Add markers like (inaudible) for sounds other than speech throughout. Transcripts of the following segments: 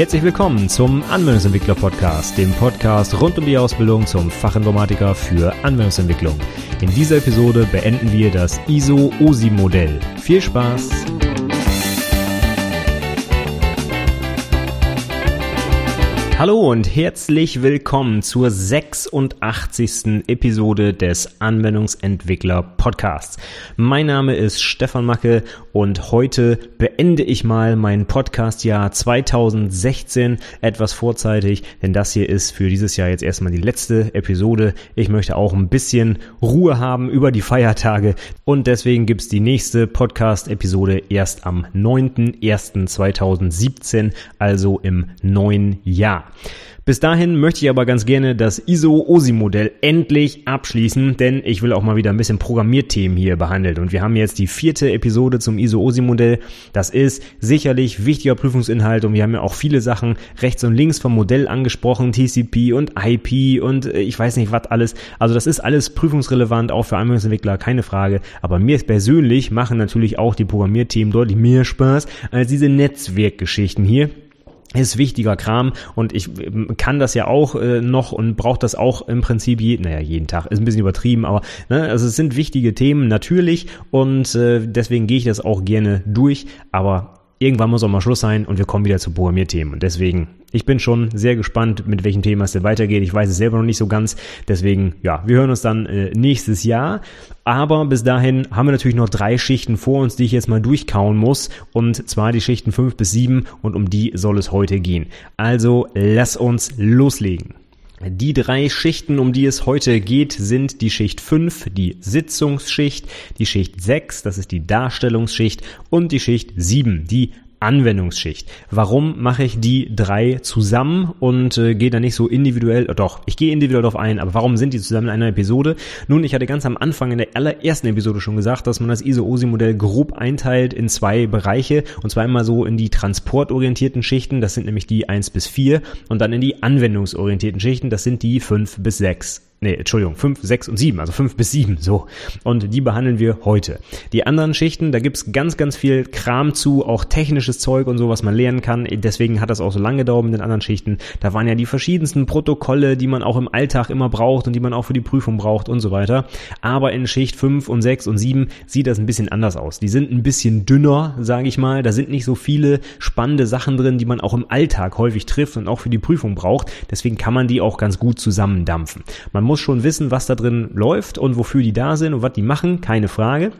Herzlich willkommen zum Anwendungsentwickler Podcast, dem Podcast rund um die Ausbildung zum Fachinformatiker für Anwendungsentwicklung. In dieser Episode beenden wir das ISO-OSI-Modell. Viel Spaß! Hallo und herzlich willkommen zur 86. Episode des Anwendungsentwickler Podcasts. Mein Name ist Stefan Macke und heute beende ich mal mein Podcastjahr 2016 etwas vorzeitig, denn das hier ist für dieses Jahr jetzt erstmal die letzte Episode. Ich möchte auch ein bisschen Ruhe haben über die Feiertage und deswegen gibt's die nächste Podcast-Episode erst am 9.01.2017, also im neuen Jahr. Bis dahin möchte ich aber ganz gerne das ISO-OSI-Modell endlich abschließen, denn ich will auch mal wieder ein bisschen Programmierthemen hier behandelt. Und wir haben jetzt die vierte Episode zum ISO-OSI-Modell. Das ist sicherlich wichtiger Prüfungsinhalt und wir haben ja auch viele Sachen rechts und links vom Modell angesprochen, TCP und IP und äh, ich weiß nicht was alles. Also das ist alles prüfungsrelevant, auch für Anwendungsentwickler, keine Frage. Aber mir persönlich machen natürlich auch die Programmierthemen deutlich mehr Spaß als diese Netzwerkgeschichten hier ist wichtiger Kram und ich ähm, kann das ja auch äh, noch und brauche das auch im Prinzip je, naja, jeden Tag, ist ein bisschen übertrieben, aber ne, also es sind wichtige Themen natürlich und äh, deswegen gehe ich das auch gerne durch, aber irgendwann muss auch mal Schluss sein und wir kommen wieder zu Programmierthemen. Und deswegen, ich bin schon sehr gespannt, mit welchem Thema es denn weitergeht. Ich weiß es selber noch nicht so ganz. Deswegen, ja, wir hören uns dann äh, nächstes Jahr. Aber bis dahin haben wir natürlich noch drei Schichten vor uns, die ich jetzt mal durchkauen muss. Und zwar die Schichten fünf bis sieben und um die soll es heute gehen. Also lass uns loslegen. Die drei Schichten, um die es heute geht, sind die Schicht 5, die Sitzungsschicht, die Schicht 6, das ist die Darstellungsschicht und die Schicht 7, die Anwendungsschicht. Warum mache ich die drei zusammen und äh, gehe da nicht so individuell, doch, ich gehe individuell darauf ein, aber warum sind die zusammen in einer Episode? Nun, ich hatte ganz am Anfang in der allerersten Episode schon gesagt, dass man das ISO-OSI-Modell grob einteilt in zwei Bereiche und zwar immer so in die transportorientierten Schichten, das sind nämlich die 1 bis 4 und dann in die anwendungsorientierten Schichten, das sind die 5 bis 6 nee, Entschuldigung, 5, 6 und 7, also 5 bis 7, so. Und die behandeln wir heute. Die anderen Schichten, da gibt's ganz, ganz viel Kram zu, auch technisches Zeug und so, was man lernen kann. Deswegen hat das auch so lange gedauert mit den anderen Schichten. Da waren ja die verschiedensten Protokolle, die man auch im Alltag immer braucht und die man auch für die Prüfung braucht und so weiter. Aber in Schicht 5 und 6 und 7 sieht das ein bisschen anders aus. Die sind ein bisschen dünner, sage ich mal. Da sind nicht so viele spannende Sachen drin, die man auch im Alltag häufig trifft und auch für die Prüfung braucht. Deswegen kann man die auch ganz gut zusammendampfen. Man muss schon wissen, was da drin läuft und wofür die da sind und was die machen, keine Frage.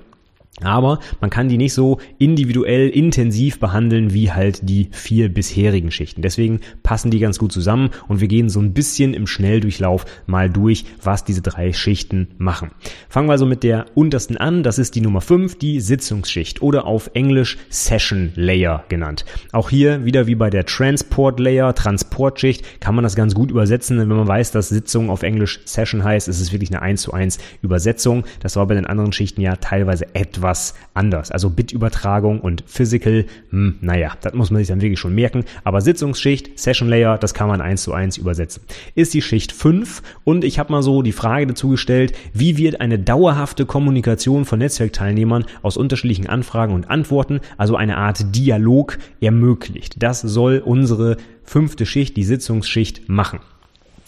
Aber man kann die nicht so individuell intensiv behandeln wie halt die vier bisherigen Schichten. Deswegen passen die ganz gut zusammen und wir gehen so ein bisschen im Schnelldurchlauf mal durch, was diese drei Schichten machen. Fangen wir also mit der untersten an. Das ist die Nummer 5, die Sitzungsschicht oder auf Englisch Session Layer genannt. Auch hier wieder wie bei der Transport Layer, Transportschicht, kann man das ganz gut übersetzen. Wenn man weiß, dass Sitzung auf Englisch Session heißt, ist es wirklich eine 1 zu 1 Übersetzung. Das war bei den anderen Schichten ja teilweise etwas etwas anders. Also Bitübertragung und Physical, hm, naja, das muss man sich dann wirklich schon merken. Aber Sitzungsschicht, Session Layer, das kann man eins zu eins übersetzen. Ist die Schicht 5 und ich habe mal so die Frage dazu gestellt, wie wird eine dauerhafte Kommunikation von Netzwerkteilnehmern aus unterschiedlichen Anfragen und Antworten, also eine Art Dialog, ermöglicht. Das soll unsere fünfte Schicht, die Sitzungsschicht, machen.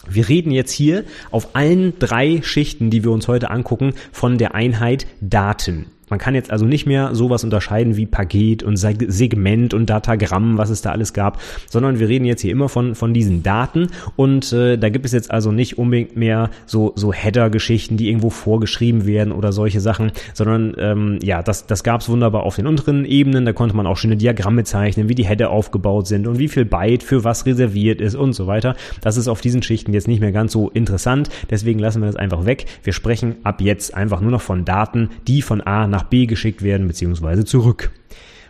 Wir reden jetzt hier auf allen drei Schichten, die wir uns heute angucken, von der Einheit Daten. Man kann jetzt also nicht mehr sowas unterscheiden wie Paket und Segment und Datagramm, was es da alles gab, sondern wir reden jetzt hier immer von, von diesen Daten und äh, da gibt es jetzt also nicht unbedingt mehr so, so Header-Geschichten, die irgendwo vorgeschrieben werden oder solche Sachen, sondern ähm, ja, das, das gab es wunderbar auf den unteren Ebenen, da konnte man auch schöne Diagramme zeichnen, wie die Header aufgebaut sind und wie viel Byte für was reserviert ist und so weiter. Das ist auf diesen Schichten jetzt nicht mehr ganz so interessant, deswegen lassen wir das einfach weg. Wir sprechen ab jetzt einfach nur noch von Daten, die von A nach nach B geschickt werden bzw. zurück.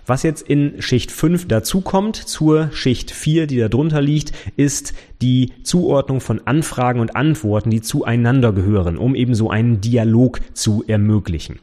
Was jetzt in Schicht 5 dazukommt zur Schicht 4, die da drunter liegt, ist die Zuordnung von Anfragen und Antworten, die zueinander gehören, um eben so einen Dialog zu ermöglichen.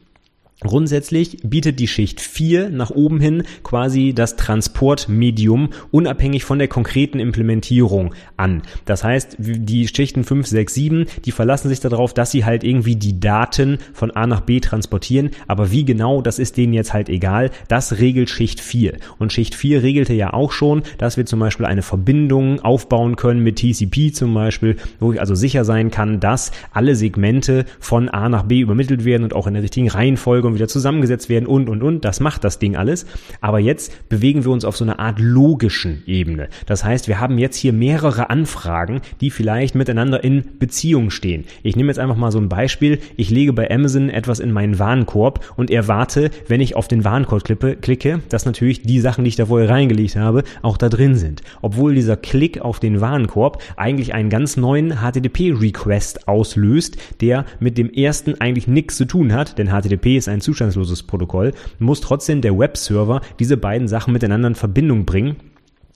Grundsätzlich bietet die Schicht 4 nach oben hin quasi das Transportmedium unabhängig von der konkreten Implementierung an. Das heißt, die Schichten 5, 6, 7, die verlassen sich darauf, dass sie halt irgendwie die Daten von A nach B transportieren, aber wie genau, das ist denen jetzt halt egal. Das regelt Schicht 4. Und Schicht 4 regelte ja auch schon, dass wir zum Beispiel eine Verbindung aufbauen können mit TCP zum Beispiel, wo ich also sicher sein kann, dass alle Segmente von A nach B übermittelt werden und auch in der richtigen Reihenfolge und wieder zusammengesetzt werden und, und, und. Das macht das Ding alles. Aber jetzt bewegen wir uns auf so einer Art logischen Ebene. Das heißt, wir haben jetzt hier mehrere Anfragen, die vielleicht miteinander in Beziehung stehen. Ich nehme jetzt einfach mal so ein Beispiel. Ich lege bei Amazon etwas in meinen Warenkorb und erwarte, wenn ich auf den Warenkorb klicke, dass natürlich die Sachen, die ich da vorher reingelegt habe, auch da drin sind. Obwohl dieser Klick auf den Warenkorb eigentlich einen ganz neuen HTTP-Request auslöst, der mit dem ersten eigentlich nichts zu tun hat, denn HTTP ist ein zustandsloses Protokoll, muss trotzdem der Webserver diese beiden Sachen miteinander in Verbindung bringen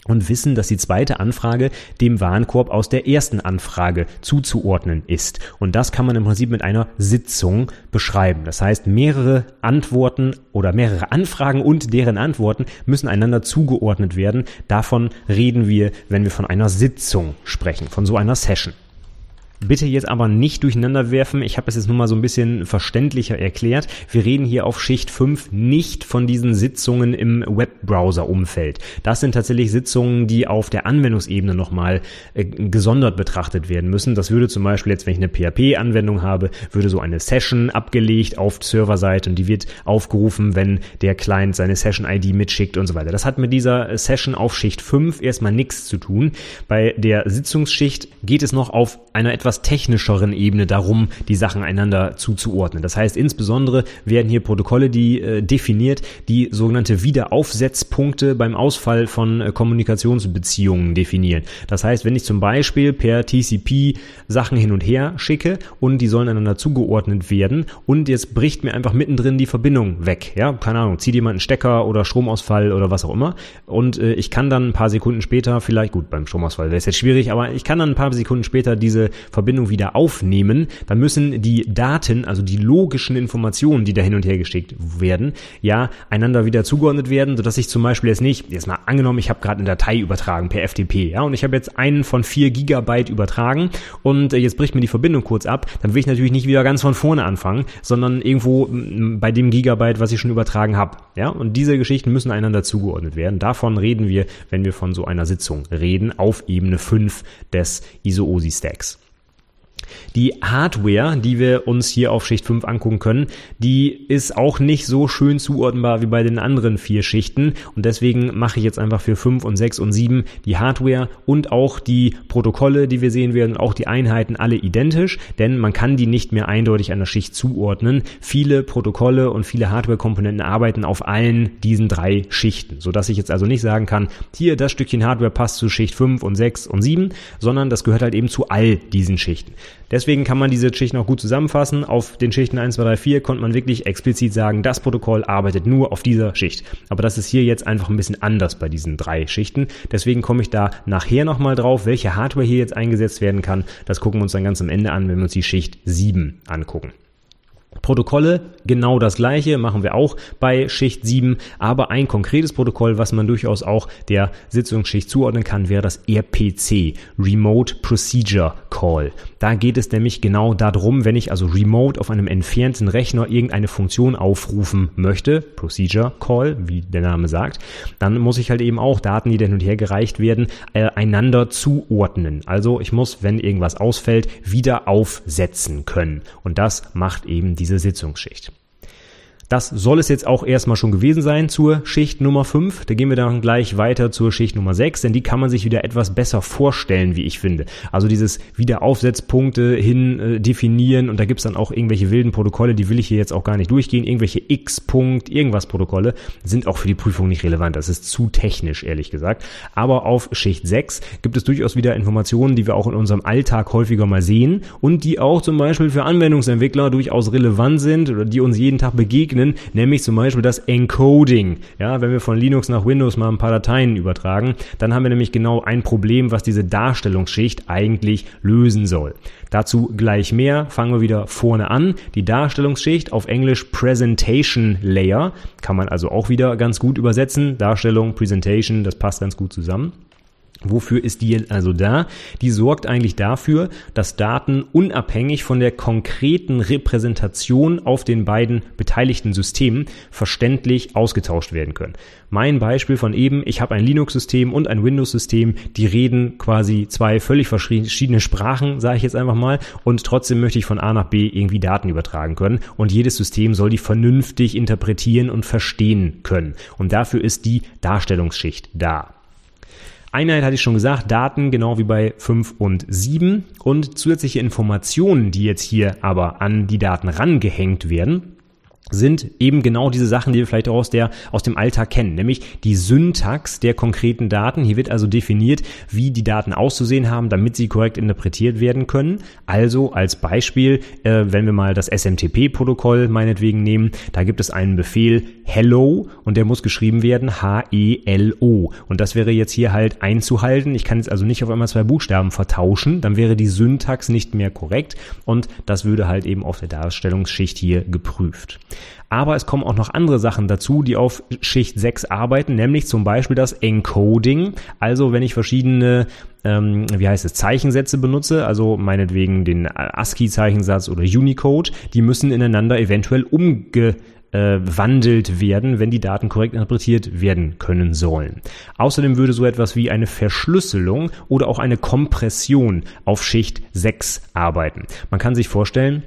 und wissen, dass die zweite Anfrage dem Warenkorb aus der ersten Anfrage zuzuordnen ist. Und das kann man im Prinzip mit einer Sitzung beschreiben. Das heißt, mehrere Antworten oder mehrere Anfragen und deren Antworten müssen einander zugeordnet werden. Davon reden wir, wenn wir von einer Sitzung sprechen, von so einer Session. Bitte jetzt aber nicht durcheinander werfen. Ich habe es jetzt nur mal so ein bisschen verständlicher erklärt. Wir reden hier auf Schicht 5 nicht von diesen Sitzungen im Webbrowser-Umfeld. Das sind tatsächlich Sitzungen, die auf der Anwendungsebene nochmal äh, gesondert betrachtet werden müssen. Das würde zum Beispiel jetzt, wenn ich eine PHP-Anwendung habe, würde so eine Session abgelegt auf Serverseite und die wird aufgerufen, wenn der Client seine Session-ID mitschickt und so weiter. Das hat mit dieser Session auf Schicht 5 erstmal nichts zu tun. Bei der Sitzungsschicht geht es noch auf einer etwas etwas technischeren Ebene darum, die Sachen einander zuzuordnen. Das heißt, insbesondere werden hier Protokolle die äh, definiert, die sogenannte Wiederaufsetzpunkte beim Ausfall von äh, Kommunikationsbeziehungen definieren. Das heißt, wenn ich zum Beispiel per TCP Sachen hin und her schicke und die sollen einander zugeordnet werden und jetzt bricht mir einfach mittendrin die Verbindung weg. Ja, keine Ahnung, zieht jemand einen Stecker oder Stromausfall oder was auch immer und äh, ich kann dann ein paar Sekunden später vielleicht, gut, beim Stromausfall wäre es jetzt schwierig, aber ich kann dann ein paar Sekunden später diese Verbindung wieder aufnehmen, dann müssen die Daten, also die logischen Informationen, die da hin und her geschickt werden, ja, einander wieder zugeordnet werden, sodass ich zum Beispiel jetzt nicht, jetzt mal angenommen, ich habe gerade eine Datei übertragen per FTP, ja, und ich habe jetzt einen von vier Gigabyte übertragen und äh, jetzt bricht mir die Verbindung kurz ab, dann will ich natürlich nicht wieder ganz von vorne anfangen, sondern irgendwo bei dem Gigabyte, was ich schon übertragen habe, ja, und diese Geschichten müssen einander zugeordnet werden. Davon reden wir, wenn wir von so einer Sitzung reden, auf Ebene 5 des ISO-OSI-Stacks. Die Hardware, die wir uns hier auf Schicht 5 angucken können, die ist auch nicht so schön zuordnenbar wie bei den anderen vier Schichten und deswegen mache ich jetzt einfach für 5 und 6 und 7 die Hardware und auch die Protokolle, die wir sehen werden, auch die Einheiten alle identisch, denn man kann die nicht mehr eindeutig einer Schicht zuordnen. Viele Protokolle und viele Hardware-Komponenten arbeiten auf allen diesen drei Schichten, sodass ich jetzt also nicht sagen kann, hier das Stückchen Hardware passt zu Schicht 5 und 6 und 7, sondern das gehört halt eben zu all diesen Schichten. Deswegen kann man diese Schichten auch gut zusammenfassen. Auf den Schichten 1, 2, 3, 4 konnte man wirklich explizit sagen, das Protokoll arbeitet nur auf dieser Schicht. Aber das ist hier jetzt einfach ein bisschen anders bei diesen drei Schichten. Deswegen komme ich da nachher nochmal drauf, welche Hardware hier jetzt eingesetzt werden kann. Das gucken wir uns dann ganz am Ende an, wenn wir uns die Schicht 7 angucken. Protokolle, genau das gleiche, machen wir auch bei Schicht 7, aber ein konkretes Protokoll, was man durchaus auch der Sitzungsschicht zuordnen kann, wäre das RPC, Remote Procedure Call. Da geht es nämlich genau darum, wenn ich also remote auf einem entfernten Rechner irgendeine Funktion aufrufen möchte, Procedure Call, wie der Name sagt, dann muss ich halt eben auch Daten, die hin und her gereicht werden, äh, einander zuordnen. Also ich muss, wenn irgendwas ausfällt, wieder aufsetzen können. Und das macht eben diese Sitzungsschicht. Das soll es jetzt auch erstmal schon gewesen sein zur Schicht Nummer 5. Da gehen wir dann gleich weiter zur Schicht Nummer 6, denn die kann man sich wieder etwas besser vorstellen, wie ich finde. Also dieses Wiederaufsetzpunkte hin äh, definieren und da gibt's dann auch irgendwelche wilden Protokolle, die will ich hier jetzt auch gar nicht durchgehen. Irgendwelche X-Punkt, irgendwas Protokolle sind auch für die Prüfung nicht relevant. Das ist zu technisch, ehrlich gesagt. Aber auf Schicht 6 gibt es durchaus wieder Informationen, die wir auch in unserem Alltag häufiger mal sehen und die auch zum Beispiel für Anwendungsentwickler durchaus relevant sind oder die uns jeden Tag begegnen begegnen, nämlich zum Beispiel das Encoding. Ja, wenn wir von Linux nach Windows mal ein paar Dateien übertragen, dann haben wir nämlich genau ein Problem, was diese Darstellungsschicht eigentlich lösen soll. Dazu gleich mehr. Fangen wir wieder vorne an. Die Darstellungsschicht auf Englisch Presentation Layer kann man also auch wieder ganz gut übersetzen. Darstellung, Presentation, das passt ganz gut zusammen. Wofür ist die also da? Die sorgt eigentlich dafür, dass Daten unabhängig von der konkreten Repräsentation auf den beiden beteiligten Systemen verständlich ausgetauscht werden können. Mein Beispiel von eben, ich habe ein Linux-System und ein Windows-System, die reden quasi zwei völlig verschiedene Sprachen, sage ich jetzt einfach mal, und trotzdem möchte ich von A nach B irgendwie Daten übertragen können und jedes System soll die vernünftig interpretieren und verstehen können. Und dafür ist die Darstellungsschicht da. Einheit hatte ich schon gesagt, Daten genau wie bei 5 und 7 und zusätzliche Informationen, die jetzt hier aber an die Daten rangehängt werden sind eben genau diese Sachen, die wir vielleicht auch aus, der, aus dem Alltag kennen, nämlich die Syntax der konkreten Daten. Hier wird also definiert, wie die Daten auszusehen haben, damit sie korrekt interpretiert werden können. Also als Beispiel, äh, wenn wir mal das SMTP-Protokoll meinetwegen nehmen, da gibt es einen Befehl Hello und der muss geschrieben werden H-E-L-O. Und das wäre jetzt hier halt einzuhalten. Ich kann jetzt also nicht auf einmal zwei Buchstaben vertauschen, dann wäre die Syntax nicht mehr korrekt und das würde halt eben auf der Darstellungsschicht hier geprüft. Aber es kommen auch noch andere Sachen dazu, die auf Schicht 6 arbeiten, nämlich zum Beispiel das Encoding. Also wenn ich verschiedene ähm, wie heißt es, Zeichensätze benutze, also meinetwegen den ASCII-Zeichensatz oder Unicode, die müssen ineinander eventuell umgewandelt werden, wenn die Daten korrekt interpretiert werden können sollen. Außerdem würde so etwas wie eine Verschlüsselung oder auch eine Kompression auf Schicht 6 arbeiten. Man kann sich vorstellen,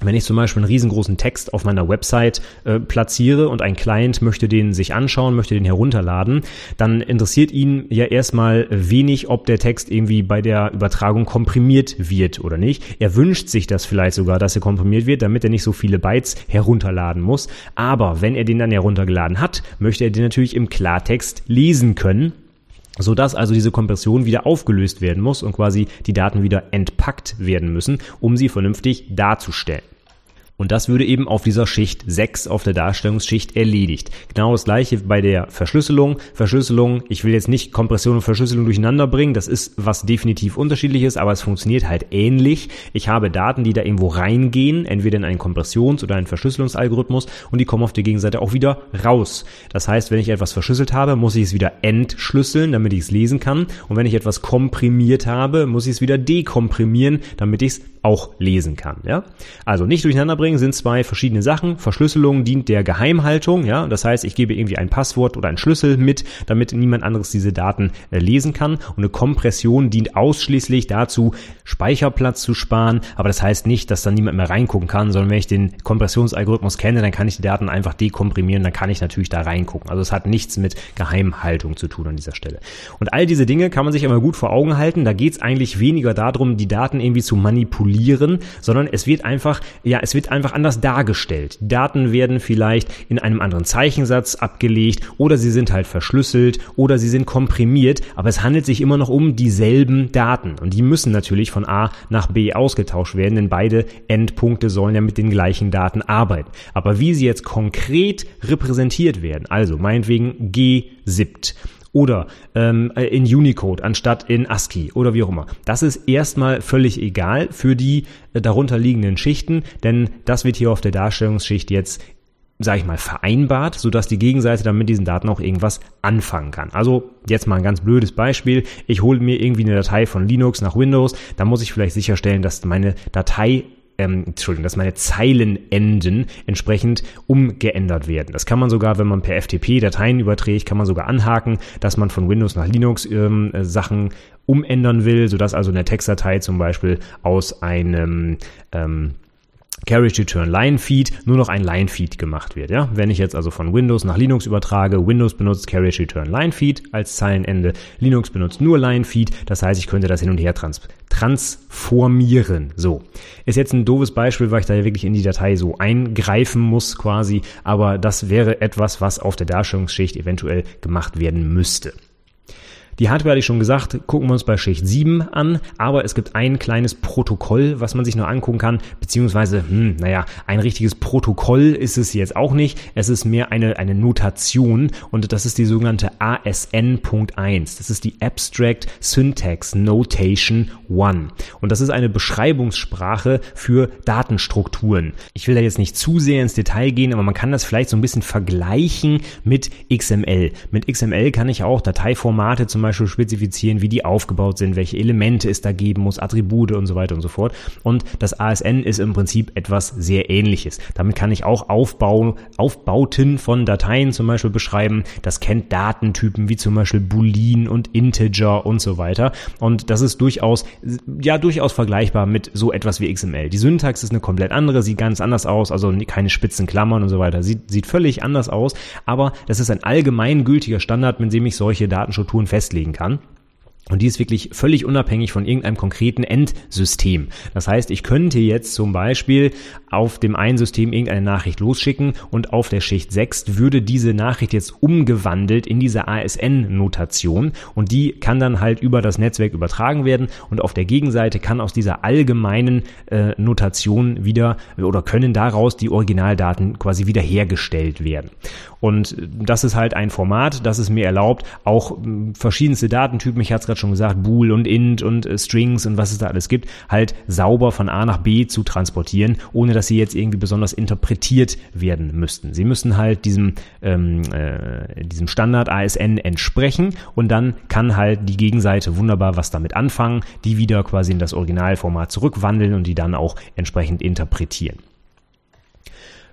wenn ich zum Beispiel einen riesengroßen Text auf meiner Website äh, platziere und ein Client möchte den sich anschauen, möchte den herunterladen, dann interessiert ihn ja erstmal wenig, ob der Text irgendwie bei der Übertragung komprimiert wird oder nicht. Er wünscht sich das vielleicht sogar, dass er komprimiert wird, damit er nicht so viele Bytes herunterladen muss. Aber wenn er den dann heruntergeladen hat, möchte er den natürlich im Klartext lesen können so dass also diese Kompression wieder aufgelöst werden muss und quasi die Daten wieder entpackt werden müssen, um sie vernünftig darzustellen. Und das würde eben auf dieser Schicht 6 auf der Darstellungsschicht erledigt. Genau das gleiche bei der Verschlüsselung. Verschlüsselung, ich will jetzt nicht Kompression und Verschlüsselung durcheinander bringen, das ist was definitiv unterschiedliches, aber es funktioniert halt ähnlich. Ich habe Daten, die da irgendwo reingehen, entweder in einen Kompressions- oder einen Verschlüsselungsalgorithmus und die kommen auf der Gegenseite auch wieder raus. Das heißt, wenn ich etwas verschlüsselt habe, muss ich es wieder entschlüsseln, damit ich es lesen kann. Und wenn ich etwas komprimiert habe, muss ich es wieder dekomprimieren, damit ich es auch lesen kann. Ja? Also nicht durcheinander bringen sind zwei verschiedene Sachen. Verschlüsselung dient der Geheimhaltung. Ja? Das heißt, ich gebe irgendwie ein Passwort oder einen Schlüssel mit, damit niemand anderes diese Daten äh, lesen kann. Und eine Kompression dient ausschließlich dazu, Speicherplatz zu sparen. Aber das heißt nicht, dass dann niemand mehr reingucken kann, sondern wenn ich den Kompressionsalgorithmus kenne, dann kann ich die Daten einfach dekomprimieren. Dann kann ich natürlich da reingucken. Also es hat nichts mit Geheimhaltung zu tun an dieser Stelle. Und all diese Dinge kann man sich immer gut vor Augen halten. Da geht es eigentlich weniger darum, die Daten irgendwie zu manipulieren, sondern es wird einfach, ja, es wird einfach anders dargestellt. Daten werden vielleicht in einem anderen Zeichensatz abgelegt oder sie sind halt verschlüsselt oder sie sind komprimiert, aber es handelt sich immer noch um dieselben Daten und die müssen natürlich von A nach B ausgetauscht werden, denn beide Endpunkte sollen ja mit den gleichen Daten arbeiten. Aber wie sie jetzt konkret repräsentiert werden, also meinetwegen G-SIPT oder ähm, in Unicode anstatt in ASCII oder wie auch immer. Das ist erstmal völlig egal für die äh, darunter liegenden Schichten, denn das wird hier auf der Darstellungsschicht jetzt sage ich mal, vereinbart, sodass die Gegenseite dann mit diesen Daten auch irgendwas anfangen kann. Also jetzt mal ein ganz blödes Beispiel. Ich hole mir irgendwie eine Datei von Linux nach Windows, dann muss ich vielleicht sicherstellen, dass meine Datei ähm, Entschuldigung, dass meine Zeilenenden entsprechend umgeändert werden. Das kann man sogar, wenn man per FTP Dateien überträgt, kann man sogar anhaken, dass man von Windows nach Linux ähm, äh, Sachen umändern will, sodass also eine Textdatei zum Beispiel aus einem ähm, Carriage Return Line Feed nur noch ein Line Feed gemacht wird. Ja? Wenn ich jetzt also von Windows nach Linux übertrage, Windows benutzt Carriage Return Line Feed als Zeilenende, Linux benutzt nur Line Feed, das heißt, ich könnte das hin und her trans transformieren. So. Ist jetzt ein doofes Beispiel, weil ich da ja wirklich in die Datei so eingreifen muss quasi, aber das wäre etwas, was auf der Darstellungsschicht eventuell gemacht werden müsste. Die Hardware hatte ich schon gesagt, gucken wir uns bei Schicht 7 an, aber es gibt ein kleines Protokoll, was man sich noch angucken kann, beziehungsweise, hm, naja, ein richtiges Protokoll ist es jetzt auch nicht, es ist mehr eine, eine Notation und das ist die sogenannte ASN.1. Das ist die Abstract Syntax Notation 1 und das ist eine Beschreibungssprache für Datenstrukturen. Ich will da jetzt nicht zu sehr ins Detail gehen, aber man kann das vielleicht so ein bisschen vergleichen mit XML. Mit XML kann ich auch Dateiformate zum Beispiel spezifizieren, wie die aufgebaut sind, welche Elemente es da geben muss, Attribute und so weiter und so fort. Und das ASN ist im Prinzip etwas sehr ähnliches. Damit kann ich auch Aufbau, Aufbauten von Dateien zum Beispiel beschreiben. Das kennt Datentypen wie zum Beispiel Boolean und Integer und so weiter. Und das ist durchaus, ja, durchaus vergleichbar mit so etwas wie XML. Die Syntax ist eine komplett andere, sieht ganz anders aus, also keine spitzen Klammern und so weiter. Sieht, sieht völlig anders aus, aber das ist ein allgemeingültiger Standard, mit dem ich solche Datenstrukturen festlegen kann. Und die ist wirklich völlig unabhängig von irgendeinem konkreten Endsystem. Das heißt, ich könnte jetzt zum Beispiel auf dem einen System irgendeine Nachricht losschicken und auf der Schicht 6 würde diese Nachricht jetzt umgewandelt in diese ASN-Notation und die kann dann halt über das Netzwerk übertragen werden und auf der Gegenseite kann aus dieser allgemeinen äh, Notation wieder oder können daraus die Originaldaten quasi wiederhergestellt werden. Und das ist halt ein Format, das es mir erlaubt, auch hm, verschiedenste Datentypen, ich hatte es gerade schon gesagt, Bool und Int und äh, Strings und was es da alles gibt, halt sauber von A nach B zu transportieren, ohne dass sie jetzt irgendwie besonders interpretiert werden müssten. Sie müssen halt diesem, ähm, äh, diesem Standard ASN entsprechen und dann kann halt die Gegenseite wunderbar was damit anfangen, die wieder quasi in das Originalformat zurückwandeln und die dann auch entsprechend interpretieren.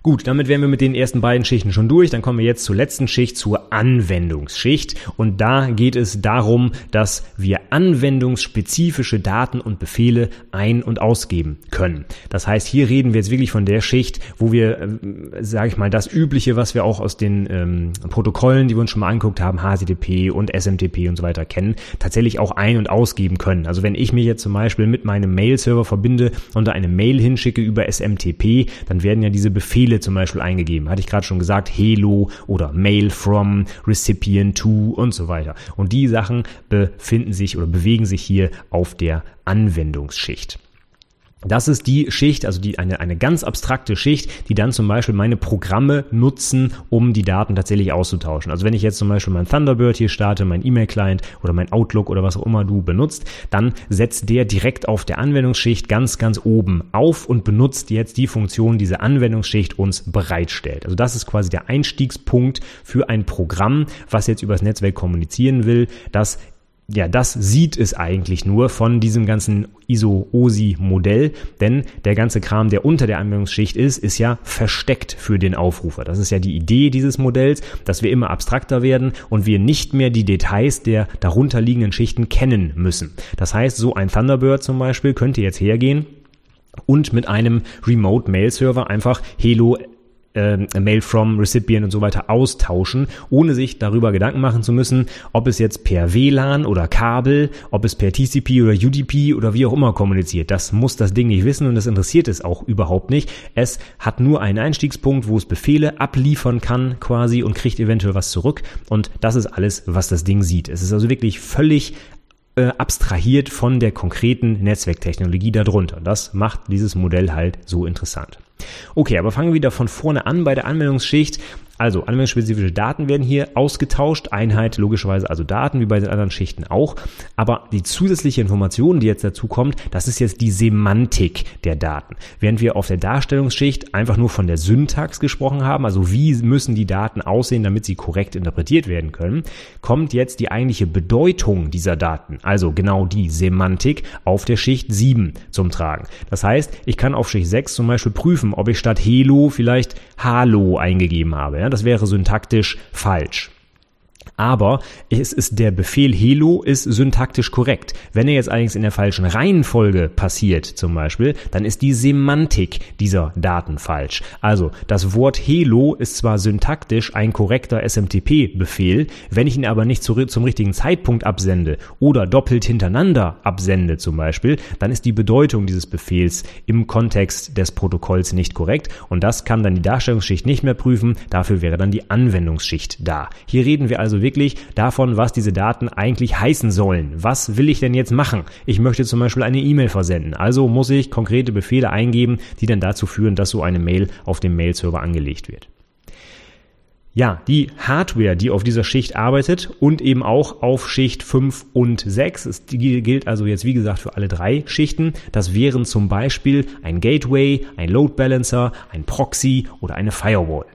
Gut, damit wären wir mit den ersten beiden Schichten schon durch. Dann kommen wir jetzt zur letzten Schicht, zur Anwendungsschicht. Und da geht es darum, dass wir anwendungsspezifische Daten und Befehle ein- und ausgeben können. Das heißt, hier reden wir jetzt wirklich von der Schicht, wo wir, äh, sage ich mal, das Übliche, was wir auch aus den ähm, Protokollen, die wir uns schon mal angeguckt haben, HTTP und SMTP und so weiter kennen, tatsächlich auch ein- und ausgeben können. Also wenn ich mich jetzt zum Beispiel mit meinem Mail-Server verbinde und da eine Mail hinschicke über SMTP, dann werden ja diese Befehle Befehle zum Beispiel eingegeben. Hatte ich gerade schon gesagt, Hello oder Mail from, Recipient to und so weiter. Und die Sachen befinden sich oder bewegen sich hier auf der Anwendungsschicht. Das ist die Schicht, also die, eine, eine ganz abstrakte Schicht, die dann zum Beispiel meine Programme nutzen, um die Daten tatsächlich auszutauschen. Also wenn ich jetzt zum Beispiel mein Thunderbird hier starte, mein E-Mail-Client oder mein Outlook oder was auch immer du benutzt, dann setzt der direkt auf der Anwendungsschicht ganz, ganz oben auf und benutzt jetzt die Funktion, die diese Anwendungsschicht uns bereitstellt. Also das ist quasi der Einstiegspunkt für ein Programm, was jetzt übers Netzwerk kommunizieren will, das ja, das sieht es eigentlich nur von diesem ganzen ISO-OSI-Modell, denn der ganze Kram, der unter der Anwendungsschicht ist, ist ja versteckt für den Aufrufer. Das ist ja die Idee dieses Modells, dass wir immer abstrakter werden und wir nicht mehr die Details der darunterliegenden Schichten kennen müssen. Das heißt, so ein Thunderbird zum Beispiel könnte jetzt hergehen und mit einem Remote Mail Server einfach Hello äh, Mail from Recipient und so weiter austauschen, ohne sich darüber Gedanken machen zu müssen, ob es jetzt per WLAN oder Kabel, ob es per TCP oder UDP oder wie auch immer kommuniziert. Das muss das Ding nicht wissen und das interessiert es auch überhaupt nicht. Es hat nur einen Einstiegspunkt, wo es Befehle abliefern kann quasi und kriegt eventuell was zurück und das ist alles, was das Ding sieht. Es ist also wirklich völlig äh, abstrahiert von der konkreten Netzwerktechnologie darunter. Das macht dieses Modell halt so interessant. Okay, aber fangen wir wieder von vorne an bei der Anmeldungsschicht. Also anwendungsspezifische Daten werden hier ausgetauscht, Einheit logischerweise also Daten, wie bei den anderen Schichten auch. Aber die zusätzliche Information, die jetzt dazu kommt, das ist jetzt die Semantik der Daten. Während wir auf der Darstellungsschicht einfach nur von der Syntax gesprochen haben, also wie müssen die Daten aussehen, damit sie korrekt interpretiert werden können, kommt jetzt die eigentliche Bedeutung dieser Daten, also genau die Semantik, auf der Schicht 7 zum Tragen. Das heißt, ich kann auf Schicht 6 zum Beispiel prüfen, ob ich statt Hello vielleicht Halo eingegeben habe. Ja, das wäre syntaktisch falsch. Aber es ist der Befehl Hello ist syntaktisch korrekt. Wenn er jetzt allerdings in der falschen Reihenfolge passiert, zum Beispiel, dann ist die Semantik dieser Daten falsch. Also das Wort Hello ist zwar syntaktisch ein korrekter SMTP-Befehl, wenn ich ihn aber nicht zu, zum richtigen Zeitpunkt absende oder doppelt hintereinander absende zum Beispiel, dann ist die Bedeutung dieses Befehls im Kontext des Protokolls nicht korrekt und das kann dann die Darstellungsschicht nicht mehr prüfen. Dafür wäre dann die Anwendungsschicht da. Hier reden wir also wirklich wirklich davon, was diese Daten eigentlich heißen sollen. Was will ich denn jetzt machen? Ich möchte zum Beispiel eine E-Mail versenden. Also muss ich konkrete Befehle eingeben, die dann dazu führen, dass so eine Mail auf dem Mail-Server angelegt wird. Ja, die Hardware, die auf dieser Schicht arbeitet und eben auch auf Schicht 5 und 6, es gilt also jetzt wie gesagt für alle drei Schichten, das wären zum Beispiel ein Gateway, ein Load Balancer, ein Proxy oder eine Firewall.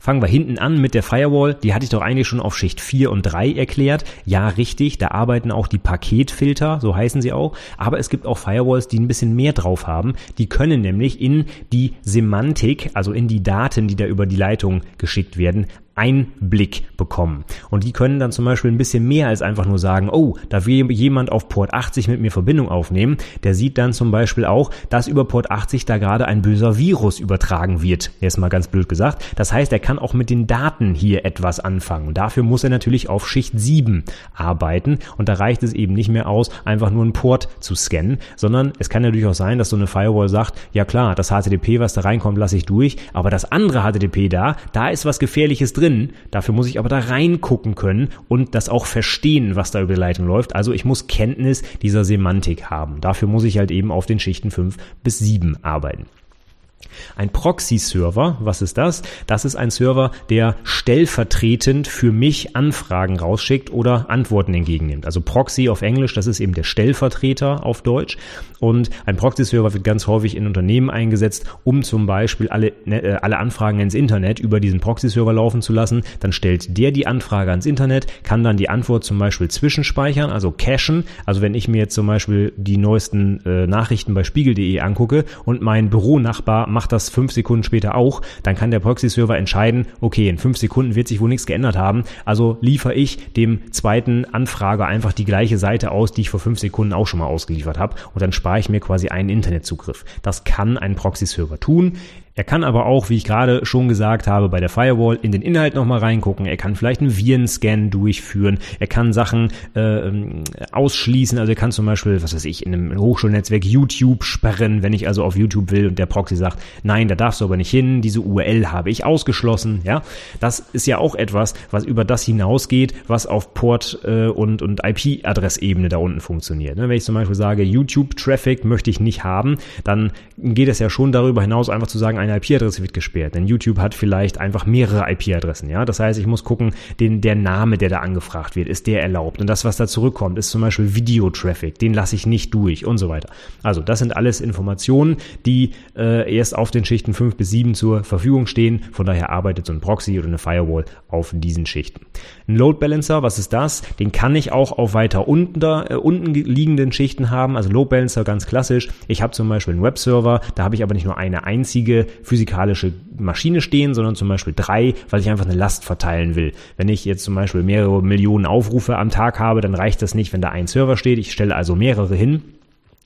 Fangen wir hinten an mit der Firewall. Die hatte ich doch eigentlich schon auf Schicht 4 und 3 erklärt. Ja, richtig, da arbeiten auch die Paketfilter, so heißen sie auch. Aber es gibt auch Firewalls, die ein bisschen mehr drauf haben. Die können nämlich in die Semantik, also in die Daten, die da über die Leitung geschickt werden, Einblick bekommen. Und die können dann zum Beispiel ein bisschen mehr als einfach nur sagen, oh, da will jemand auf Port 80 mit mir Verbindung aufnehmen. Der sieht dann zum Beispiel auch, dass über Port 80 da gerade ein böser Virus übertragen wird. Jetzt mal ganz blöd gesagt. Das heißt, er kann auch mit den Daten hier etwas anfangen. Und dafür muss er natürlich auf Schicht 7 arbeiten. Und da reicht es eben nicht mehr aus, einfach nur einen Port zu scannen, sondern es kann natürlich auch sein, dass so eine Firewall sagt, ja klar, das HTTP, was da reinkommt, lasse ich durch, aber das andere HTTP da, da ist was Gefährliches drin drin. Dafür muss ich aber da reingucken können und das auch verstehen, was da über die Leitung läuft. Also ich muss Kenntnis dieser Semantik haben. Dafür muss ich halt eben auf den Schichten 5 bis 7 arbeiten. Ein Proxy-Server, was ist das? Das ist ein Server, der stellvertretend für mich Anfragen rausschickt oder Antworten entgegennimmt. Also Proxy auf Englisch, das ist eben der Stellvertreter auf Deutsch. Und ein Proxy-Server wird ganz häufig in Unternehmen eingesetzt, um zum Beispiel alle, ne, äh, alle Anfragen ins Internet über diesen Proxy-Server laufen zu lassen. Dann stellt der die Anfrage ans Internet, kann dann die Antwort zum Beispiel zwischenspeichern, also cachen. Also wenn ich mir jetzt zum Beispiel die neuesten äh, Nachrichten bei spiegel.de angucke und mein Büronachbar macht das fünf Sekunden später auch, dann kann der Proxy-Server entscheiden, okay, in fünf Sekunden wird sich wohl nichts geändert haben, also liefere ich dem zweiten Anfrager einfach die gleiche Seite aus, die ich vor fünf Sekunden auch schon mal ausgeliefert habe und dann spare ich mir quasi einen Internetzugriff. Das kann ein Proxy-Server tun. Er kann aber auch, wie ich gerade schon gesagt habe, bei der Firewall in den Inhalt nochmal reingucken. Er kann vielleicht einen Virenscan durchführen. Er kann Sachen äh, ausschließen. Also er kann zum Beispiel, was weiß ich, in einem Hochschulnetzwerk YouTube sperren, wenn ich also auf YouTube will und der Proxy sagt, nein, da darfst du aber nicht hin. Diese URL habe ich ausgeschlossen. Ja, das ist ja auch etwas, was über das hinausgeht, was auf Port äh, und und IP-Adressebene da unten funktioniert. Ne? Wenn ich zum Beispiel sage, YouTube-Traffic möchte ich nicht haben, dann geht es ja schon darüber hinaus, einfach zu sagen, eine IP-Adresse wird gesperrt. Denn YouTube hat vielleicht einfach mehrere IP-Adressen. Ja, das heißt, ich muss gucken, den, der Name, der da angefragt wird, ist der erlaubt. Und das, was da zurückkommt, ist zum Beispiel Video-Traffic. Den lasse ich nicht durch und so weiter. Also, das sind alles Informationen, die äh, erst auf den Schichten 5 bis 7 zur Verfügung stehen. Von daher arbeitet so ein Proxy oder eine Firewall auf diesen Schichten. Ein Load Balancer, was ist das? Den kann ich auch auf weiter unten, äh, unten liegenden Schichten haben. Also Load Balancer ganz klassisch. Ich habe zum Beispiel einen Webserver, da habe ich aber nicht nur eine einzige physikalische Maschine stehen, sondern zum Beispiel drei, weil ich einfach eine Last verteilen will. Wenn ich jetzt zum Beispiel mehrere Millionen Aufrufe am Tag habe, dann reicht das nicht, wenn da ein Server steht. Ich stelle also mehrere hin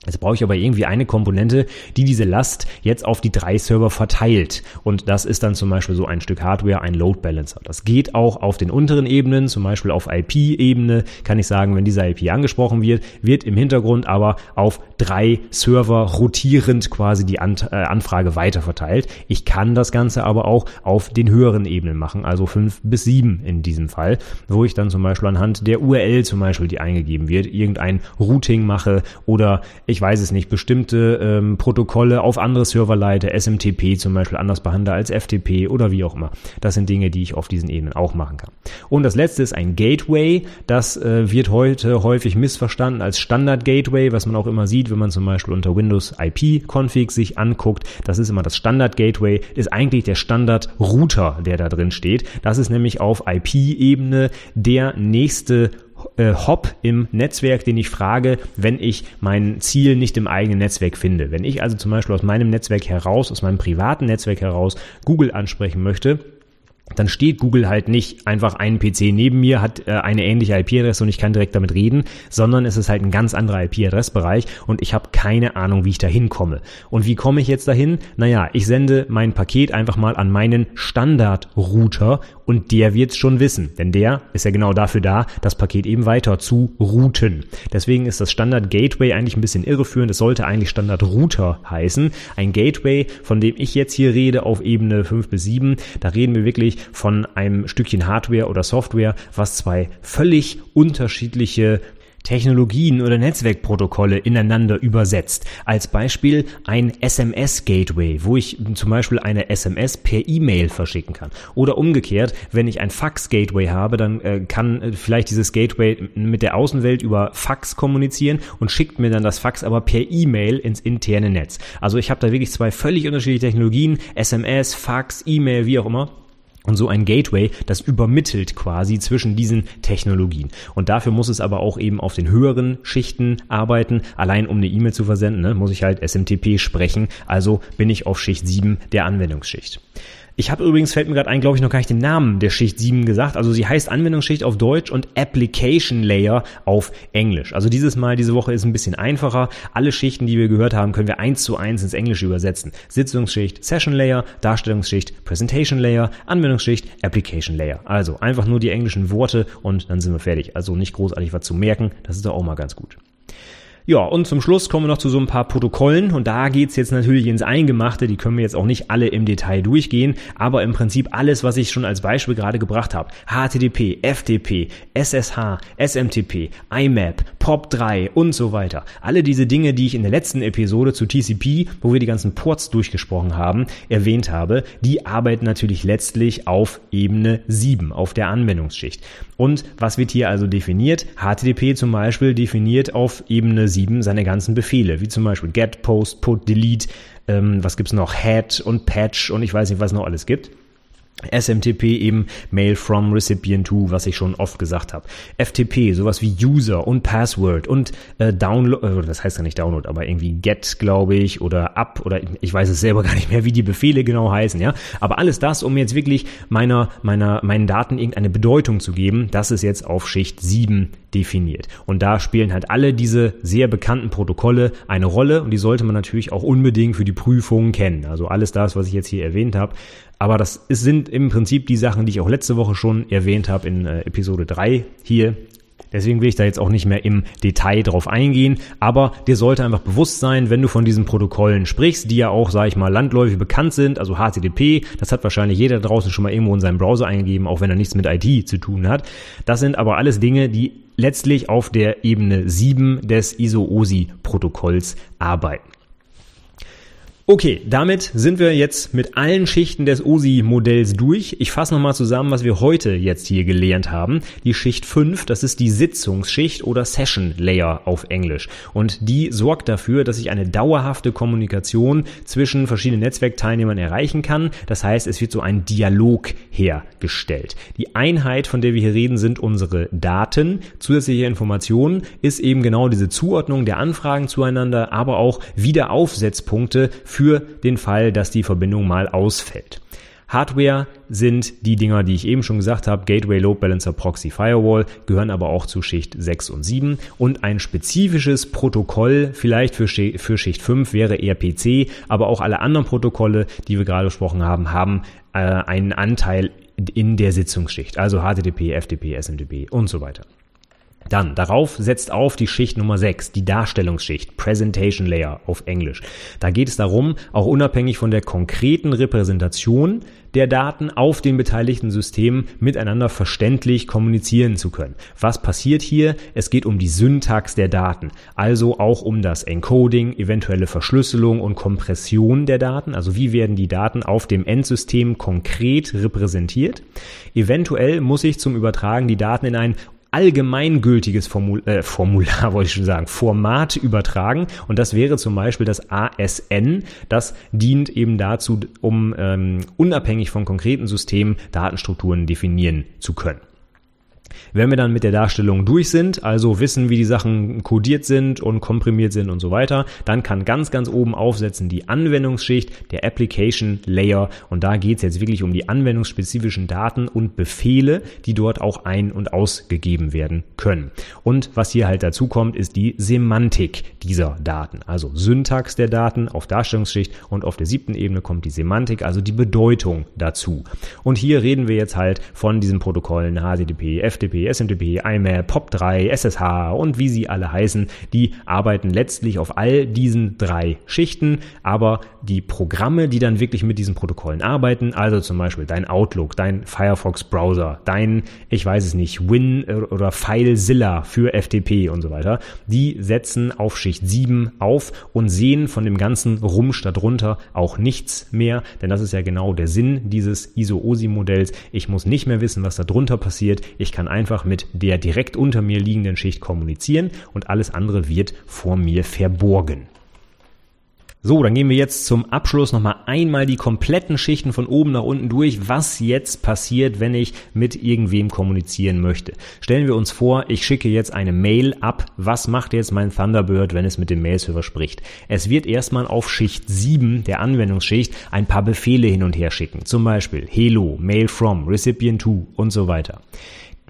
Jetzt brauche ich aber irgendwie eine Komponente, die diese Last jetzt auf die drei Server verteilt. Und das ist dann zum Beispiel so ein Stück Hardware, ein Load Balancer. Das geht auch auf den unteren Ebenen, zum Beispiel auf IP-Ebene kann ich sagen, wenn dieser IP angesprochen wird, wird im Hintergrund aber auf drei Server rotierend quasi die An äh, Anfrage weiterverteilt. Ich kann das Ganze aber auch auf den höheren Ebenen machen, also fünf bis sieben in diesem Fall, wo ich dann zum Beispiel anhand der URL zum Beispiel, die eingegeben wird, irgendein Routing mache oder ich weiß es nicht, bestimmte ähm, Protokolle auf andere Server leite, SMTP zum Beispiel anders behandle als FTP oder wie auch immer. Das sind Dinge, die ich auf diesen Ebenen auch machen kann. Und das letzte ist ein Gateway. Das äh, wird heute häufig missverstanden als Standard Gateway, was man auch immer sieht, wenn man zum Beispiel unter Windows IP Config sich anguckt. Das ist immer das Standard Gateway, ist eigentlich der Standard Router, der da drin steht. Das ist nämlich auf IP-Ebene der nächste äh, Hop im Netzwerk, den ich frage, wenn ich mein Ziel nicht im eigenen Netzwerk finde. Wenn ich also zum Beispiel aus meinem Netzwerk heraus, aus meinem privaten Netzwerk heraus Google ansprechen möchte, dann steht Google halt nicht einfach einen PC neben mir, hat äh, eine ähnliche IP-Adresse und ich kann direkt damit reden, sondern es ist halt ein ganz anderer IP-Adressbereich und ich habe keine Ahnung, wie ich da hinkomme. Und wie komme ich jetzt dahin? Naja, ich sende mein Paket einfach mal an meinen Standard-Router und der wird's schon wissen, denn der ist ja genau dafür da, das Paket eben weiter zu routen. Deswegen ist das Standard Gateway eigentlich ein bisschen irreführend. Es sollte eigentlich Standard Router heißen. Ein Gateway, von dem ich jetzt hier rede auf Ebene 5 bis 7, da reden wir wirklich wirklich von einem Stückchen Hardware oder Software, was zwei völlig unterschiedliche Technologien oder Netzwerkprotokolle ineinander übersetzt. Als Beispiel ein SMS-Gateway, wo ich zum Beispiel eine SMS per E-Mail verschicken kann. Oder umgekehrt, wenn ich ein Fax-Gateway habe, dann äh, kann äh, vielleicht dieses Gateway mit der Außenwelt über Fax kommunizieren und schickt mir dann das Fax aber per E-Mail ins interne Netz. Also ich habe da wirklich zwei völlig unterschiedliche Technologien, SMS, Fax, E-Mail, wie auch immer und so ein Gateway, das übermittelt quasi zwischen diesen Technologien. Und dafür muss es aber auch eben auf den höheren Schichten arbeiten. Allein um eine E-Mail zu versenden, ne, muss ich halt SMTP sprechen. Also bin ich auf Schicht 7 der Anwendungsschicht. Ich habe übrigens, fällt mir gerade ein, glaube ich, noch gar nicht den Namen der Schicht 7 gesagt. Also sie heißt Anwendungsschicht auf Deutsch und Application Layer auf Englisch. Also dieses Mal, diese Woche ist ein bisschen einfacher. Alle Schichten, die wir gehört haben, können wir eins zu eins ins Englische übersetzen. Sitzungsschicht, Session Layer, Darstellungsschicht, Presentation Layer, Anwendungsschicht, Application Layer. Also einfach nur die englischen Worte und dann sind wir fertig. Also nicht großartig was zu merken. Das ist doch auch mal ganz gut. Ja, und zum Schluss kommen wir noch zu so ein paar Protokollen und da geht's jetzt natürlich ins Eingemachte, die können wir jetzt auch nicht alle im Detail durchgehen, aber im Prinzip alles, was ich schon als Beispiel gerade gebracht habe, HTTP, FTP, SSH, SMTP, IMAP, POP3 und so weiter. Alle diese Dinge, die ich in der letzten Episode zu TCP, wo wir die ganzen Ports durchgesprochen haben, erwähnt habe, die arbeiten natürlich letztlich auf Ebene 7, auf der Anwendungsschicht. Und was wird hier also definiert? HTTP zum Beispiel definiert auf Ebene 7 seine ganzen Befehle, wie zum Beispiel get, post, put, delete, ähm, was gibt's noch, head und patch und ich weiß nicht, was noch alles gibt. SMTP eben Mail from Recipient to, was ich schon oft gesagt habe. FTP, sowas wie User und Password und äh, Download, äh, das heißt ja nicht Download, aber irgendwie Get, glaube ich, oder Up oder ich weiß es selber gar nicht mehr, wie die Befehle genau heißen, ja. Aber alles das, um jetzt wirklich meiner, meiner, meinen Daten irgendeine Bedeutung zu geben, das ist jetzt auf Schicht 7 definiert. Und da spielen halt alle diese sehr bekannten Protokolle eine Rolle und die sollte man natürlich auch unbedingt für die Prüfungen kennen. Also alles das, was ich jetzt hier erwähnt habe, aber das sind im Prinzip die Sachen, die ich auch letzte Woche schon erwähnt habe in äh, Episode 3 hier. Deswegen will ich da jetzt auch nicht mehr im Detail drauf eingehen, aber dir sollte einfach bewusst sein, wenn du von diesen Protokollen sprichst, die ja auch, sage ich mal, landläufig bekannt sind, also HTTP, das hat wahrscheinlich jeder draußen schon mal irgendwo in seinem Browser eingegeben, auch wenn er nichts mit IT zu tun hat. Das sind aber alles Dinge, die letztlich auf der Ebene 7 des ISO-OSI-Protokolls arbeiten. Okay, damit sind wir jetzt mit allen Schichten des OSI-Modells durch. Ich fasse nochmal zusammen, was wir heute jetzt hier gelernt haben. Die Schicht 5, das ist die Sitzungsschicht oder Session Layer auf Englisch. Und die sorgt dafür, dass ich eine dauerhafte Kommunikation zwischen verschiedenen Netzwerkteilnehmern erreichen kann. Das heißt, es wird so ein Dialog hergestellt. Die Einheit, von der wir hier reden, sind unsere Daten. Zusätzliche Informationen ist eben genau diese Zuordnung der Anfragen zueinander, aber auch Wiederaufsetzpunkte für den Fall, dass die Verbindung mal ausfällt. Hardware sind die Dinger, die ich eben schon gesagt habe, Gateway, Load Balancer, Proxy, Firewall, gehören aber auch zu Schicht 6 und 7 und ein spezifisches Protokoll vielleicht für, für Schicht 5 wäre RPC, aber auch alle anderen Protokolle, die wir gerade besprochen haben, haben äh, einen Anteil in der Sitzungsschicht, also HTTP, FTP, SMTP und so weiter. Dann, darauf setzt auf die Schicht Nummer 6, die Darstellungsschicht, Presentation Layer auf Englisch. Da geht es darum, auch unabhängig von der konkreten Repräsentation der Daten auf den beteiligten Systemen miteinander verständlich kommunizieren zu können. Was passiert hier? Es geht um die Syntax der Daten, also auch um das Encoding, eventuelle Verschlüsselung und Kompression der Daten, also wie werden die Daten auf dem Endsystem konkret repräsentiert. Eventuell muss ich zum Übertragen die Daten in ein allgemeingültiges Formul äh, Formular, (laughs) wollte ich schon sagen, Format übertragen. Und das wäre zum Beispiel das ASN. Das dient eben dazu, um ähm, unabhängig von konkreten Systemen Datenstrukturen definieren zu können. Wenn wir dann mit der Darstellung durch sind, also wissen, wie die Sachen codiert sind und komprimiert sind und so weiter, dann kann ganz, ganz oben aufsetzen die Anwendungsschicht, der Application Layer und da geht es jetzt wirklich um die anwendungsspezifischen Daten und Befehle, die dort auch ein- und ausgegeben werden können. Und was hier halt dazu kommt, ist die Semantik dieser Daten, also Syntax der Daten auf Darstellungsschicht und auf der siebten Ebene kommt die Semantik, also die Bedeutung dazu. Und hier reden wir jetzt halt von diesen Protokollen HTTP, FTP, HTTP, SMTP, IMAP, POP3, SSH und wie sie alle heißen, die arbeiten letztlich auf all diesen drei Schichten, aber die Programme, die dann wirklich mit diesen Protokollen arbeiten, also zum Beispiel dein Outlook, dein Firefox Browser, dein, ich weiß es nicht, Win oder FileZilla für FTP und so weiter, die setzen auf Schicht 7 auf und sehen von dem ganzen Rumsch darunter auch nichts mehr, denn das ist ja genau der Sinn dieses ISO-OSI-Modells. Ich muss nicht mehr wissen, was da drunter passiert. Ich kann einfach mit der direkt unter mir liegenden Schicht kommunizieren und alles andere wird vor mir verborgen. So, dann gehen wir jetzt zum Abschluss nochmal einmal die kompletten Schichten von oben nach unten durch, was jetzt passiert, wenn ich mit irgendwem kommunizieren möchte. Stellen wir uns vor, ich schicke jetzt eine Mail ab. Was macht jetzt mein Thunderbird, wenn es mit dem Mailserver spricht? Es wird erstmal auf Schicht 7 der Anwendungsschicht ein paar Befehle hin und her schicken. Zum Beispiel Hello, Mail from, Recipient to und so weiter.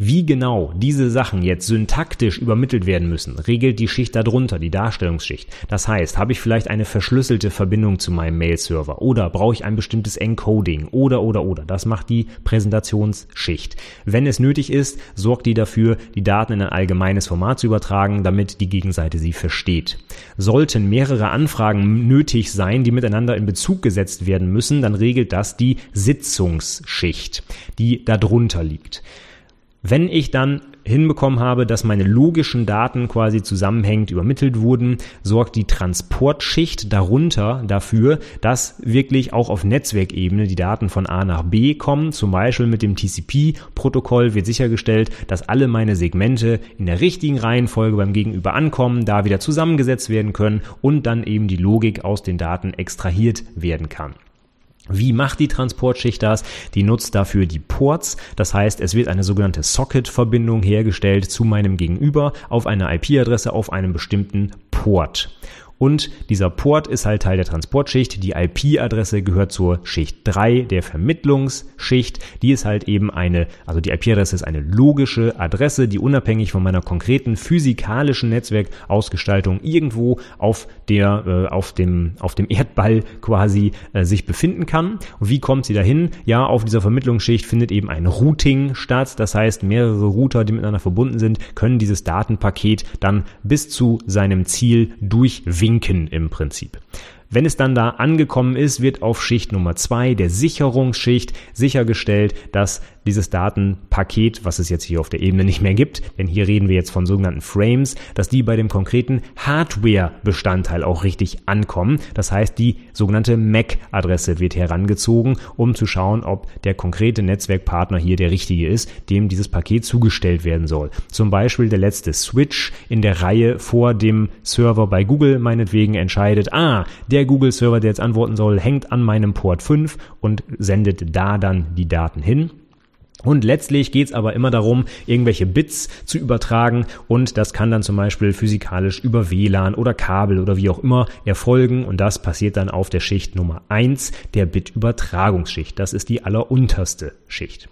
Wie genau diese Sachen jetzt syntaktisch übermittelt werden müssen, regelt die Schicht darunter, die Darstellungsschicht. Das heißt, habe ich vielleicht eine verschlüsselte Verbindung zu meinem Mail-Server oder brauche ich ein bestimmtes Encoding oder oder oder. Das macht die Präsentationsschicht. Wenn es nötig ist, sorgt die dafür, die Daten in ein allgemeines Format zu übertragen, damit die Gegenseite sie versteht. Sollten mehrere Anfragen nötig sein, die miteinander in Bezug gesetzt werden müssen, dann regelt das die Sitzungsschicht, die darunter liegt. Wenn ich dann hinbekommen habe, dass meine logischen Daten quasi zusammenhängend übermittelt wurden, sorgt die Transportschicht darunter dafür, dass wirklich auch auf Netzwerkebene die Daten von A nach B kommen. Zum Beispiel mit dem TCP-Protokoll wird sichergestellt, dass alle meine Segmente in der richtigen Reihenfolge beim Gegenüber ankommen, da wieder zusammengesetzt werden können und dann eben die Logik aus den Daten extrahiert werden kann. Wie macht die Transportschicht das? Die nutzt dafür die Ports. Das heißt, es wird eine sogenannte Socket-Verbindung hergestellt zu meinem Gegenüber auf einer IP-Adresse auf einem bestimmten Port. Und dieser Port ist halt Teil der Transportschicht. Die IP-Adresse gehört zur Schicht 3 der Vermittlungsschicht. Die ist halt eben eine, also die IP-Adresse ist eine logische Adresse, die unabhängig von meiner konkreten physikalischen Netzwerkausgestaltung irgendwo auf der, äh, auf dem, auf dem Erdball quasi äh, sich befinden kann. Und wie kommt sie dahin? Ja, auf dieser Vermittlungsschicht findet eben ein Routing statt. Das heißt, mehrere Router, die miteinander verbunden sind, können dieses Datenpaket dann bis zu seinem Ziel durchwinken winken im Prinzip. Wenn es dann da angekommen ist, wird auf Schicht Nummer zwei der Sicherungsschicht sichergestellt, dass dieses Datenpaket, was es jetzt hier auf der Ebene nicht mehr gibt, denn hier reden wir jetzt von sogenannten Frames, dass die bei dem konkreten Hardware-Bestandteil auch richtig ankommen. Das heißt, die sogenannte MAC-Adresse wird herangezogen, um zu schauen, ob der konkrete Netzwerkpartner hier der richtige ist, dem dieses Paket zugestellt werden soll. Zum Beispiel der letzte Switch in der Reihe vor dem Server bei Google meinetwegen entscheidet, ah, der Google-Server, der jetzt antworten soll, hängt an meinem Port 5 und sendet da dann die Daten hin. Und letztlich geht es aber immer darum, irgendwelche Bits zu übertragen und das kann dann zum Beispiel physikalisch über WLAN oder Kabel oder wie auch immer erfolgen und das passiert dann auf der Schicht Nummer eins der Bitübertragungsschicht. Das ist die allerunterste Schicht.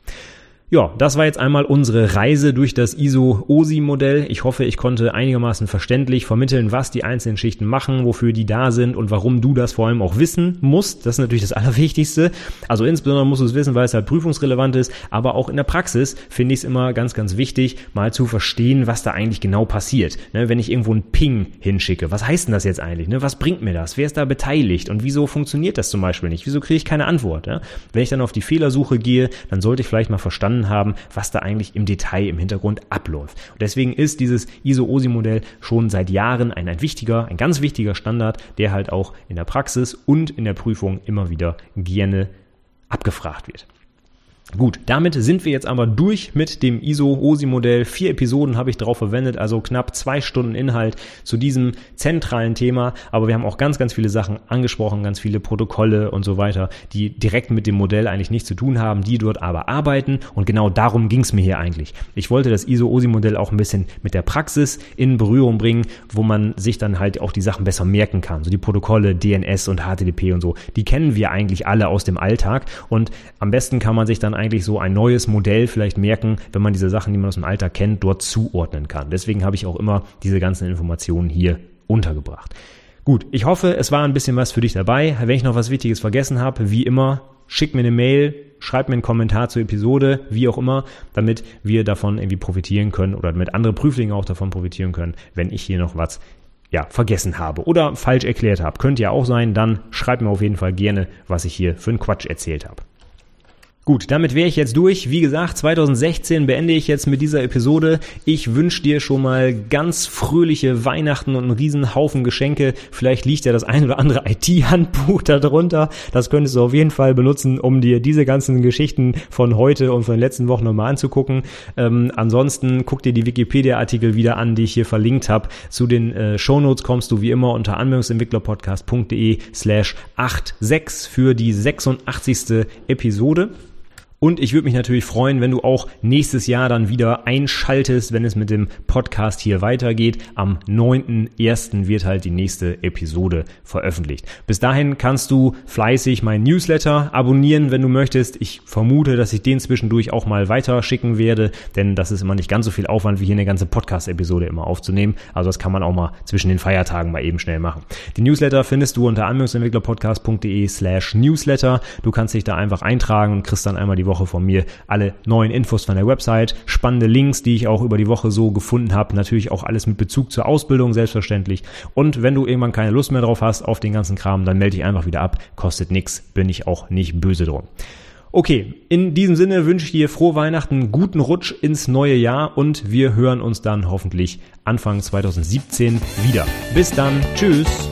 Ja, das war jetzt einmal unsere Reise durch das ISO-OSI-Modell. Ich hoffe, ich konnte einigermaßen verständlich vermitteln, was die einzelnen Schichten machen, wofür die da sind und warum du das vor allem auch wissen musst. Das ist natürlich das (laughs) Allerwichtigste. Also insbesondere musst du es wissen, weil es halt prüfungsrelevant ist, aber auch in der Praxis finde ich es immer ganz, ganz wichtig, mal zu verstehen, was da eigentlich genau passiert. Ne, wenn ich irgendwo einen Ping hinschicke, was heißt denn das jetzt eigentlich? Ne? Was bringt mir das? Wer ist da beteiligt? Und wieso funktioniert das zum Beispiel nicht? Wieso kriege ich keine Antwort? Ja? Wenn ich dann auf die Fehlersuche gehe, dann sollte ich vielleicht mal verstanden verstanden haben, was da eigentlich im Detail im Hintergrund abläuft. Und deswegen ist dieses ISO-OSI-Modell schon seit Jahren ein, ein wichtiger, ein ganz wichtiger Standard, der halt auch in der Praxis und in der Prüfung immer wieder gerne abgefragt wird. Gut, damit sind wir jetzt aber durch mit dem ISO-OSI-Modell. Vier Episoden habe ich darauf verwendet, also knapp zwei Stunden Inhalt zu diesem zentralen Thema. Aber wir haben auch ganz, ganz viele Sachen angesprochen, ganz viele Protokolle und so weiter, die direkt mit dem Modell eigentlich nichts zu tun haben, die dort aber arbeiten. Und genau darum ging es mir hier eigentlich. Ich wollte das ISO-OSI-Modell auch ein bisschen mit der Praxis in Berührung bringen, wo man sich dann halt auch die Sachen besser merken kann. So die Protokolle, DNS und HTTP und so, die kennen wir eigentlich alle aus dem Alltag. Und am besten kann man sich dann eigentlich so ein neues Modell vielleicht merken, wenn man diese Sachen, die man aus dem Alter kennt, dort zuordnen kann. Deswegen habe ich auch immer diese ganzen Informationen hier untergebracht. Gut, ich hoffe, es war ein bisschen was für dich dabei. Wenn ich noch was Wichtiges vergessen habe, wie immer, schick mir eine Mail, schreib mir einen Kommentar zur Episode, wie auch immer, damit wir davon irgendwie profitieren können oder damit andere Prüflinge auch davon profitieren können, wenn ich hier noch was ja, vergessen habe oder falsch erklärt habe. Könnte ja auch sein, dann schreib mir auf jeden Fall gerne, was ich hier für einen Quatsch erzählt habe. Gut, damit wäre ich jetzt durch. Wie gesagt, 2016 beende ich jetzt mit dieser Episode. Ich wünsche dir schon mal ganz fröhliche Weihnachten und einen riesen Haufen Geschenke. Vielleicht liegt ja das ein oder andere IT-Handbuch (laughs) darunter. Das könntest du auf jeden Fall benutzen, um dir diese ganzen Geschichten von heute und von den letzten Wochen nochmal anzugucken. Ähm, ansonsten guck dir die Wikipedia-Artikel wieder an, die ich hier verlinkt habe. Zu den äh, Shownotes kommst du wie immer unter anwendungsentwicklerpodcast.de slash 86 für die 86. Episode. Und ich würde mich natürlich freuen, wenn du auch nächstes Jahr dann wieder einschaltest, wenn es mit dem Podcast hier weitergeht. Am 9.1. wird halt die nächste Episode veröffentlicht. Bis dahin kannst du fleißig meinen Newsletter abonnieren, wenn du möchtest. Ich vermute, dass ich den zwischendurch auch mal weiterschicken werde, denn das ist immer nicht ganz so viel Aufwand, wie hier eine ganze Podcast-Episode immer aufzunehmen. Also das kann man auch mal zwischen den Feiertagen mal eben schnell machen. Die Newsletter findest du unter anwendungsentwicklerpodcast.de slash Newsletter. Du kannst dich da einfach eintragen und kriegst dann einmal die Woche von mir alle neuen Infos von der Website, spannende Links, die ich auch über die Woche so gefunden habe, natürlich auch alles mit Bezug zur Ausbildung selbstverständlich. Und wenn du irgendwann keine Lust mehr drauf hast auf den ganzen Kram, dann melde dich einfach wieder ab, kostet nichts, bin ich auch nicht böse drum. Okay, in diesem Sinne wünsche ich dir frohe Weihnachten, guten Rutsch ins neue Jahr und wir hören uns dann hoffentlich Anfang 2017 wieder. Bis dann, tschüss.